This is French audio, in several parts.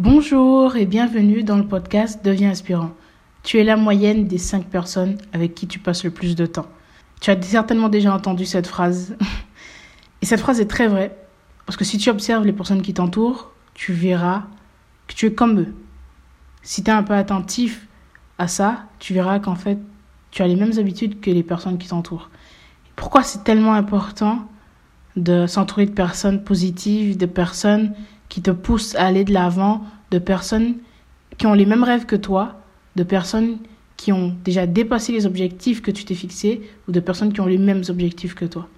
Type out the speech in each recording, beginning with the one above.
Bonjour et bienvenue dans le podcast Deviens inspirant. Tu es la moyenne des 5 personnes avec qui tu passes le plus de temps. Tu as certainement déjà entendu cette phrase. Et cette phrase est très vraie. Parce que si tu observes les personnes qui t'entourent, tu verras que tu es comme eux. Si tu es un peu attentif à ça, tu verras qu'en fait, tu as les mêmes habitudes que les personnes qui t'entourent. Pourquoi c'est tellement important de s'entourer de personnes positives, de personnes qui te poussent à aller de l'avant, de personnes qui ont les mêmes rêves que toi, de personnes qui ont déjà dépassé les objectifs que tu t'es fixés ou de personnes qui ont les mêmes objectifs que toi.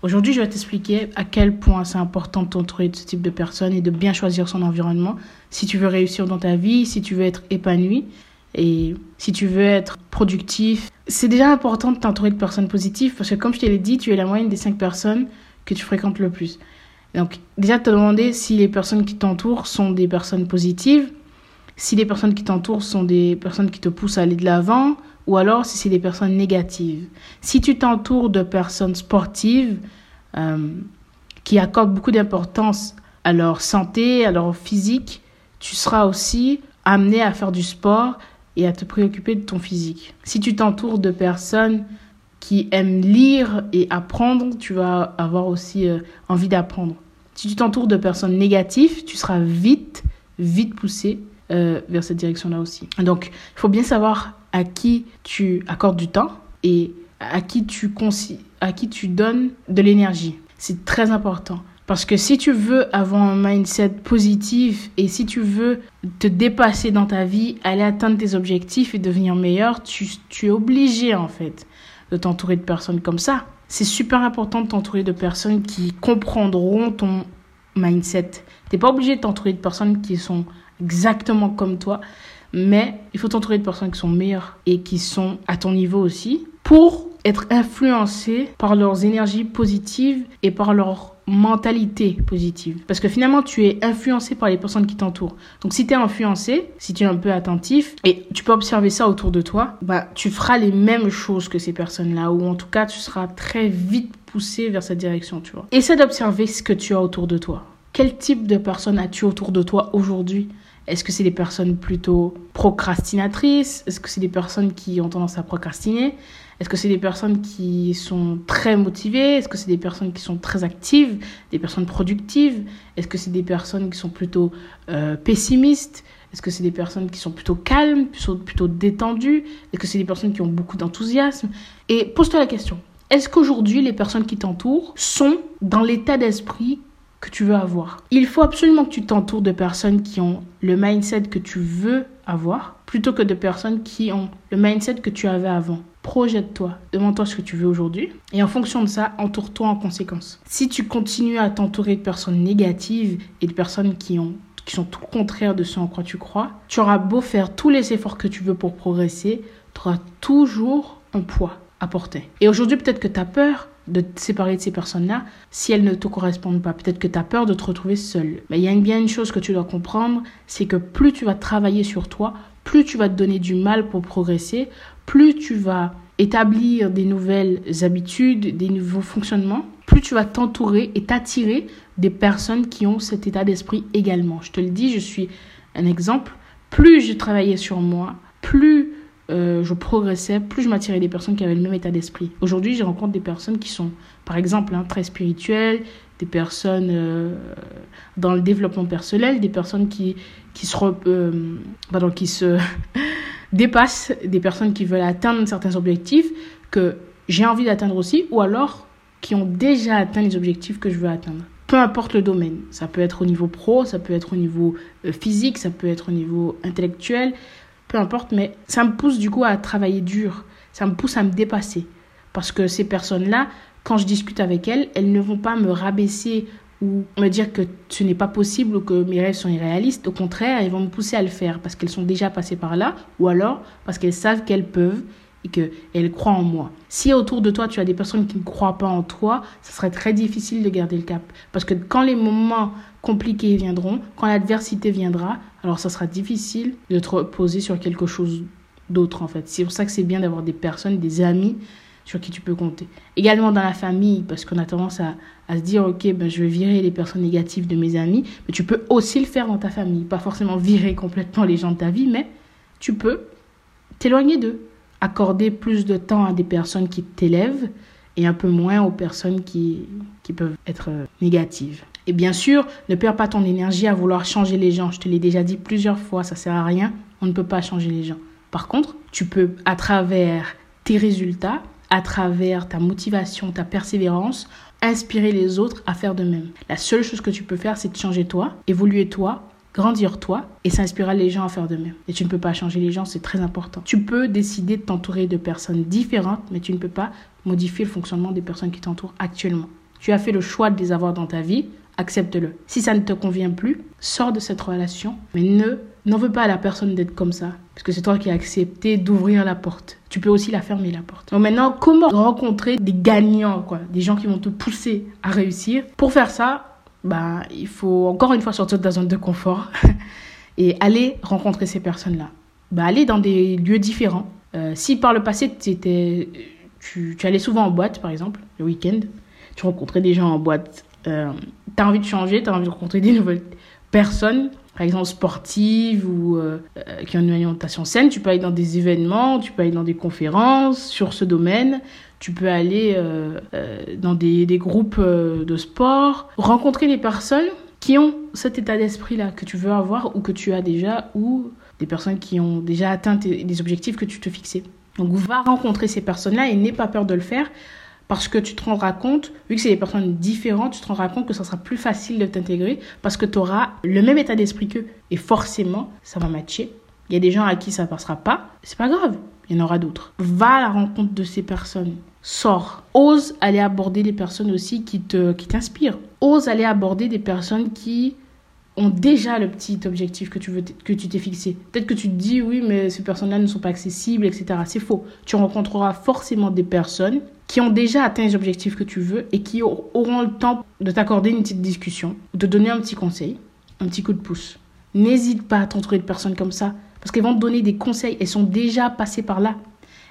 Aujourd'hui, je vais t'expliquer à quel point c'est important de t'entourer de ce type de personnes et de bien choisir son environnement si tu veux réussir dans ta vie, si tu veux être épanoui et si tu veux être productif. C'est déjà important de t'entourer de personnes positives parce que comme je te l'ai dit, tu es la moyenne des cinq personnes que tu fréquentes le plus. Donc déjà te demander si les personnes qui t'entourent sont des personnes positives, si les personnes qui t'entourent sont des personnes qui te poussent à aller de l'avant, ou alors si c'est des personnes négatives. Si tu t'entoures de personnes sportives euh, qui accordent beaucoup d'importance à leur santé, à leur physique, tu seras aussi amené à faire du sport et à te préoccuper de ton physique. Si tu t'entoures de personnes qui aiment lire et apprendre, tu vas avoir aussi euh, envie d'apprendre. Si tu t'entoures de personnes négatives, tu seras vite, vite poussé euh, vers cette direction-là aussi. Donc, il faut bien savoir à qui tu accordes du temps et à qui tu, à qui tu donnes de l'énergie. C'est très important. Parce que si tu veux avoir un mindset positif et si tu veux te dépasser dans ta vie, aller atteindre tes objectifs et devenir meilleur, tu, tu es obligé en fait de t'entourer de personnes comme ça. C'est super important de t'entourer de personnes qui comprendront ton mindset. Tu n'es pas obligé de t'entourer de personnes qui sont exactement comme toi, mais il faut t'entourer de personnes qui sont meilleures et qui sont à ton niveau aussi pour être influencé par leurs énergies positives et par leur mentalité positive. Parce que finalement, tu es influencé par les personnes qui t'entourent. Donc si tu es influencé, si tu es un peu attentif, et tu peux observer ça autour de toi, bah, tu feras les mêmes choses que ces personnes-là, ou en tout cas, tu seras très vite poussé vers cette direction, tu vois. Essaie d'observer ce que tu as autour de toi. Quel type de personnes as-tu autour de toi aujourd'hui? Est-ce que c'est des personnes plutôt procrastinatrices? Est-ce que c'est des personnes qui ont tendance à procrastiner? Est-ce que c'est des personnes qui sont très motivées? Est-ce que c'est des personnes qui sont très actives? Des personnes productives? Est-ce que c'est des personnes qui sont plutôt euh, pessimistes? Est-ce que c'est des personnes qui sont plutôt calmes, plutôt, plutôt détendues? Est-ce que c'est des personnes qui ont beaucoup d'enthousiasme? Et pose-toi la question. Est-ce qu'aujourd'hui, les personnes qui t'entourent sont dans l'état d'esprit que tu veux avoir? Il faut absolument que tu t'entoures de personnes qui ont le mindset que tu veux avoir plutôt que de personnes qui ont le mindset que tu avais avant. Projette-toi, demande-toi ce que tu veux aujourd'hui et en fonction de ça, entoure-toi en conséquence. Si tu continues à t'entourer de personnes négatives et de personnes qui ont qui sont tout le contraire de ce en quoi tu crois, tu auras beau faire tous les efforts que tu veux pour progresser, tu auras toujours un poids à porter. Et aujourd'hui, peut-être que tu as peur de te séparer de ces personnes-là si elles ne te correspondent pas. Peut-être que tu as peur de te retrouver seul. Mais il y a bien une chose que tu dois comprendre, c'est que plus tu vas travailler sur toi, plus tu vas te donner du mal pour progresser, plus tu vas établir des nouvelles habitudes, des nouveaux fonctionnements, plus tu vas t'entourer et t'attirer des personnes qui ont cet état d'esprit également. Je te le dis, je suis un exemple. Plus je travaillais sur moi, plus euh, je progressais, plus je m'attirais des personnes qui avaient le même état d'esprit. Aujourd'hui, je rencontre des personnes qui sont, par exemple, hein, très spirituelles, des personnes euh, dans le développement personnel, des personnes qui, qui se, euh, qui se dépassent, des personnes qui veulent atteindre certains objectifs que j'ai envie d'atteindre aussi, ou alors qui ont déjà atteint les objectifs que je veux atteindre. Peu importe le domaine, ça peut être au niveau pro, ça peut être au niveau physique, ça peut être au niveau intellectuel, peu importe, mais ça me pousse du coup à travailler dur, ça me pousse à me dépasser. Parce que ces personnes-là, quand je discute avec elles, elles ne vont pas me rabaisser ou me dire que ce n'est pas possible ou que mes rêves sont irréalistes. Au contraire, elles vont me pousser à le faire parce qu'elles sont déjà passées par là ou alors parce qu'elles savent qu'elles peuvent et qu'elles croient en moi. Si autour de toi, tu as des personnes qui ne croient pas en toi, ce serait très difficile de garder le cap. Parce que quand les moments compliqués viendront, quand l'adversité viendra, alors ça sera difficile de te reposer sur quelque chose d'autre en fait. C'est pour ça que c'est bien d'avoir des personnes, des amis sur qui tu peux compter. Également dans la famille, parce qu'on a tendance à, se dire, ok, ben, je vais virer les personnes négatives de mes amis, mais tu peux aussi le faire dans ta famille. Pas forcément virer complètement les gens de ta vie, mais tu peux t'éloigner d'eux. Accorder plus de temps à des personnes qui t'élèvent et un peu moins aux personnes qui, qui peuvent être négatives. Et bien sûr, ne perds pas ton énergie à vouloir changer les gens. Je te l'ai déjà dit plusieurs fois, ça sert à rien. On ne peut pas changer les gens. Par contre, tu peux, à travers tes résultats, à travers ta motivation, ta persévérance, inspirer les autres à faire de même. La seule chose que tu peux faire, c'est de changer toi, évoluer toi, grandir toi et s'inspirer les gens à faire de même. Et tu ne peux pas changer les gens, c'est très important. Tu peux décider de t'entourer de personnes différentes, mais tu ne peux pas modifier le fonctionnement des personnes qui t'entourent actuellement. Tu as fait le choix de les avoir dans ta vie, accepte-le. Si ça ne te convient plus, sors de cette relation, mais ne n'en veux pas à la personne d'être comme ça, parce que c'est toi qui as accepté d'ouvrir la porte. Tu peux aussi la fermer la porte. Donc maintenant, comment rencontrer des gagnants, quoi, des gens qui vont te pousser à réussir? Pour faire ça, bah, il faut encore une fois sortir de ta zone de confort et aller rencontrer ces personnes-là. Bah, aller dans des lieux différents. Euh, si par le passé, étais, tu, allais souvent en boîte, par exemple, le week-end, tu rencontrais des gens en boîte euh, tu as envie de changer, tu as envie de rencontrer des nouvelles personnes, par exemple sportives ou euh, euh, qui ont une alimentation saine, tu peux aller dans des événements, tu peux aller dans des conférences sur ce domaine, tu peux aller dans des, des groupes de sport, rencontrer des personnes qui ont cet état d'esprit-là que tu veux avoir ou que tu as déjà, ou des personnes qui ont déjà atteint les objectifs que tu te fixais. Donc va rencontrer ces personnes-là et n'aie pas peur de le faire parce que tu te rendras compte, vu que c'est des personnes différentes, tu te rendras compte que ça sera plus facile de t'intégrer parce que tu auras le même état d'esprit qu'eux. Et forcément, ça va matcher. Il y a des gens à qui ça passera pas, c'est pas grave, il y en aura d'autres. Va à la rencontre de ces personnes. Sors. Ose aller aborder des personnes aussi qui te qui t'inspirent. Ose aller aborder des personnes qui ont déjà le petit objectif que tu veux que tu t'es fixé. Peut-être que tu te dis oui mais ces personnes-là ne sont pas accessibles, etc. C'est faux. Tu rencontreras forcément des personnes qui ont déjà atteint les objectifs que tu veux et qui auront le temps de t'accorder une petite discussion, de donner un petit conseil, un petit coup de pouce. N'hésite pas à t'entourer de personnes comme ça parce qu'elles vont te donner des conseils. Elles sont déjà passées par là.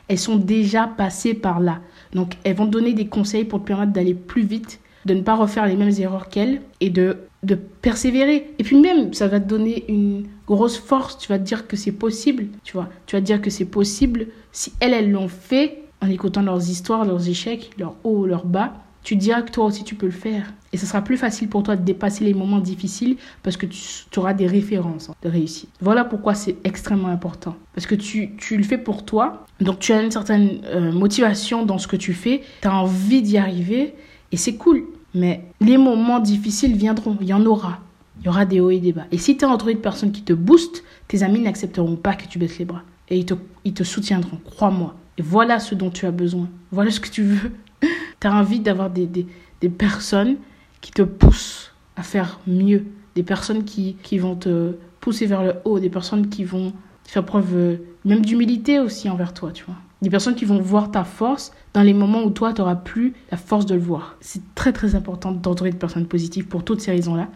Elles sont déjà passées par là. Donc elles vont te donner des conseils pour te permettre d'aller plus vite, de ne pas refaire les mêmes erreurs qu'elles et de, de persévérer. Et puis même, ça va te donner une grosse force. Tu vas te dire que c'est possible. Tu vois, tu vas te dire que c'est possible. Si elles, elles l'ont fait, en écoutant leurs histoires, leurs échecs, leurs hauts, leurs bas, tu diras que toi aussi tu peux le faire. Et ce sera plus facile pour toi de dépasser les moments difficiles parce que tu, auras des références de réussite. Voilà pourquoi c'est extrêmement important. Parce que tu, tu, le fais pour toi, donc tu as une certaine euh, motivation dans ce que tu fais, tu as envie d'y arriver et c'est cool. Mais les moments difficiles viendront, il y en aura. Il y aura des hauts et des bas. Et si tu es entouré de personnes qui te boostent, tes amis n'accepteront pas que tu baisses les bras. Et ils te, ils te soutiendront, crois-moi. Et voilà ce dont tu as besoin. Voilà ce que tu veux. tu as envie d'avoir des, des, des, personnes qui te poussent à faire mieux. Des personnes qui, qui vont te pousser vers le haut. Des personnes qui vont faire preuve euh, même d'humilité aussi envers toi, tu vois. Des personnes qui vont voir ta force dans les moments où toi, tu n'auras plus la force de le voir. C'est très très important d'entourer de personnes positives pour toutes ces raisons-là.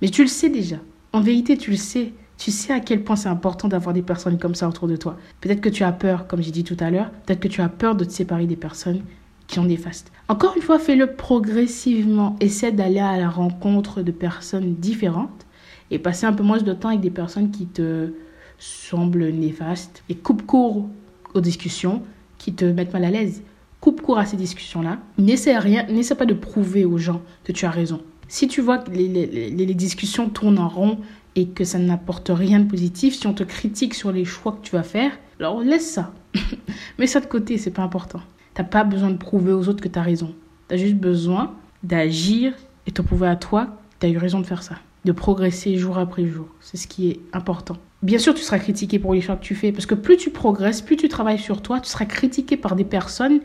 Mais tu le sais déjà. En vérité, tu le sais. Tu sais à quel point c'est important d'avoir des personnes comme ça autour de toi. Peut-être que tu as peur, comme j'ai dit tout à l'heure, peut-être que tu as peur de te séparer des personnes qui ont des fastes. Encore une fois, fais-le progressivement. Essaie d'aller à la rencontre de personnes différentes et passer un peu moins de temps avec des personnes qui te semblent néfastes et coupe court aux discussions qui te mettent mal à l'aise. Coupe court à ces discussions-là. N'essaie rien, n'essaie pas de prouver aux gens que tu as raison. Si tu vois que les discussions tournent en rond et que ça n'apporte rien de positif, si on te critique sur les choix que tu vas faire, alors laisse ça. Mets ça de côté, c'est pas important. T'as pas besoin de prouver aux autres que tu as raison. Tu as juste besoin d'agir et te prouver à toi que tu as eu raison de faire ça. De progresser jour après jour. C'est ce qui est important. Bien sûr, tu seras critiqué pour les choix que tu fais, parce que plus tu progresses, plus tu travailles sur toi, tu seras critiqué par des personnes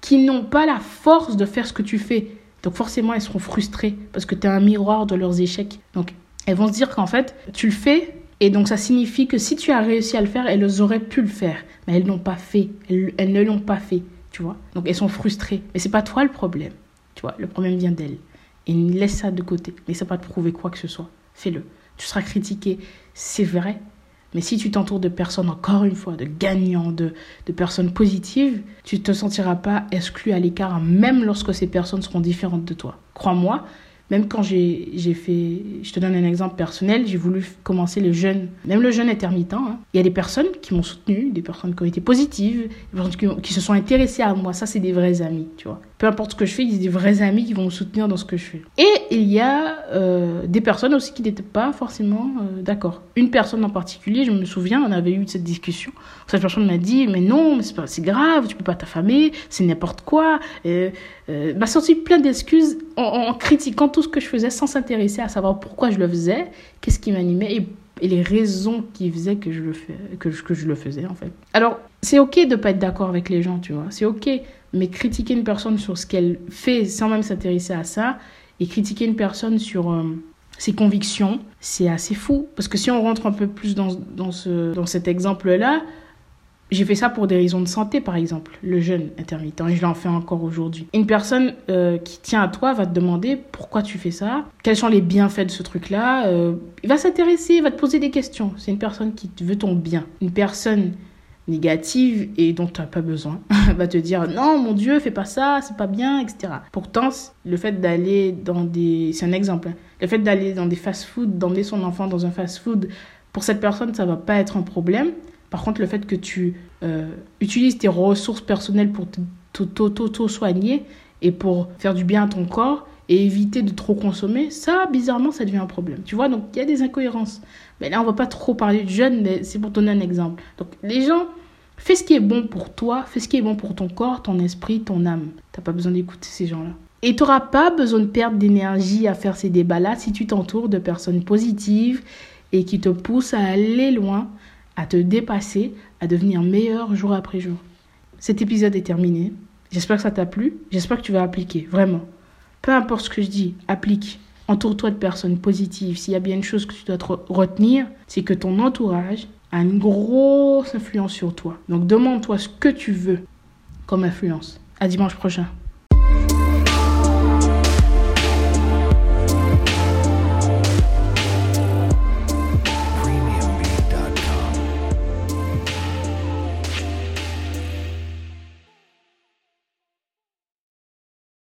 qui n'ont pas la force de faire ce que tu fais. Donc forcément, elles seront frustrées parce que tu es un miroir de leurs échecs. Donc elles vont se dire qu'en fait, tu le fais et donc ça signifie que si tu as réussi à le faire, elles auraient pu le faire, mais elles n'ont pas fait, elles, ne l'ont pas fait, tu vois. Donc elles sont frustrées, mais c'est pas toi le problème, tu vois. Le problème vient d'elles. Et laisse ça de côté, mais ça pas te prouver quoi que ce soit. Fais-le. Tu seras critiqué, c'est vrai, Mais si tu t'entoures de personnes, encore une fois, de gagnants, de, de personnes positives, tu ne te sentiras pas exclu à l'écart, même lorsque ces personnes seront différentes de toi. Crois-moi, même quand j'ai fait, je te donne un exemple personnel, j'ai voulu commencer le jeûne, même le jeûne intermittent. Hein. Il y a des personnes qui m'ont soutenu, des personnes qui ont été positives, des personnes qui, se sont intéressées à moi. Ça, c'est des vrais amis, tu vois. Peu importe ce que je fais, il y a des vrais amis qui vont me soutenir dans ce que je fais. Et il y a euh, des personnes aussi qui n'étaient pas forcément euh, d'accord. Une personne en particulier, je me souviens, on avait eu cette discussion. Cette personne m'a dit, mais non, c'est grave, tu peux pas t'affamer, c'est n'importe quoi. Euh, m'a sorti plein d'excuses en, critiquant tout ce que je faisais sans s'intéresser à savoir pourquoi je le faisais, qu'est-ce qui m'animait et, les raisons qui faisaient que je le, fais, que, que je le faisais en fait. Alors, c'est ok de pas être d'accord avec les gens, tu vois, c'est ok, mais critiquer une personne sur ce qu'elle fait sans même s'intéresser à ça et critiquer une personne sur euh, ses convictions, c'est assez fou. Parce que si on rentre un peu plus dans, dans, ce, dans cet exemple-là, j'ai fait ça pour des raisons de santé, par exemple, le jeûne intermittent, et je l'en fais encore aujourd'hui. Une personne euh, qui tient à toi va te demander pourquoi tu fais ça, quels sont les bienfaits de ce truc-là. Euh, il va s'intéresser, il va te poser des questions. C'est une personne qui veut ton bien. Une personne négative et dont tu n'as pas besoin va te dire non mon dieu fais pas ça c'est pas bien etc pourtant le fait d'aller dans des c'est un exemple hein. le fait d'aller dans des fast-food d'emmener son enfant dans un fast-food pour cette personne ça va pas être un problème par contre, le fait que tu euh, utilises tes ressources personnelles pour t'auto-soigner et pour faire du bien à ton corps et éviter de trop consommer, ça, bizarrement, ça devient un problème. Tu vois, donc il y a des incohérences. Mais là, on va pas trop parler de jeunes, mais c'est pour donner un exemple. Donc, les gens, fais ce qui est bon pour toi, fais ce qui est bon pour ton corps, ton esprit, ton âme. T'as pas besoin d'écouter ces gens-là. Et tu n'auras pas besoin de perdre d'énergie à faire ces débats-là si tu t'entoures de personnes positives et qui te poussent à aller loin à te dépasser, à devenir meilleur jour après jour. Cet épisode est terminé. J'espère que ça t'a plu. J'espère que tu vas appliquer, vraiment. Peu importe ce que je dis, applique. Entoure-toi de personnes positives. S'il y a bien une chose que tu dois retenir, c'est que ton entourage a une grosse influence sur toi. Donc demande-toi ce que tu veux comme influence. À dimanche prochain.